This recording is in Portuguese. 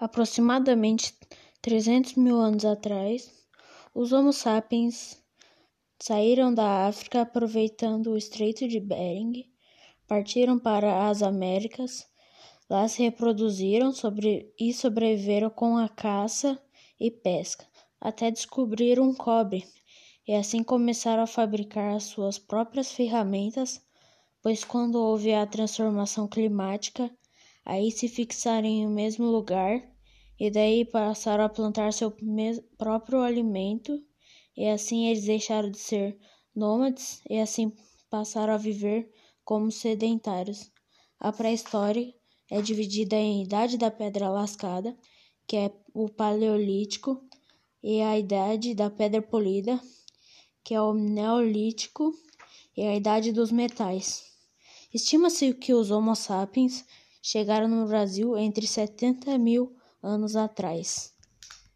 Aproximadamente 300 mil anos atrás, os Homo sapiens saíram da África aproveitando o Estreito de Bering, partiram para as Américas, lá se reproduziram sobre, e sobreviveram com a caça e pesca, até descobrir um cobre, e assim começaram a fabricar as suas próprias ferramentas, pois quando houve a transformação climática, aí se fixaram em o mesmo lugar e daí passaram a plantar seu próprio alimento, e assim eles deixaram de ser nômades e assim passaram a viver como sedentários. A pré-história é dividida em Idade da Pedra Lascada, que é o Paleolítico, e a Idade da Pedra Polida, que é o Neolítico, e a Idade dos Metais. Estima-se que os Homo sapiens chegaram no Brasil entre 70 mil anos atrás.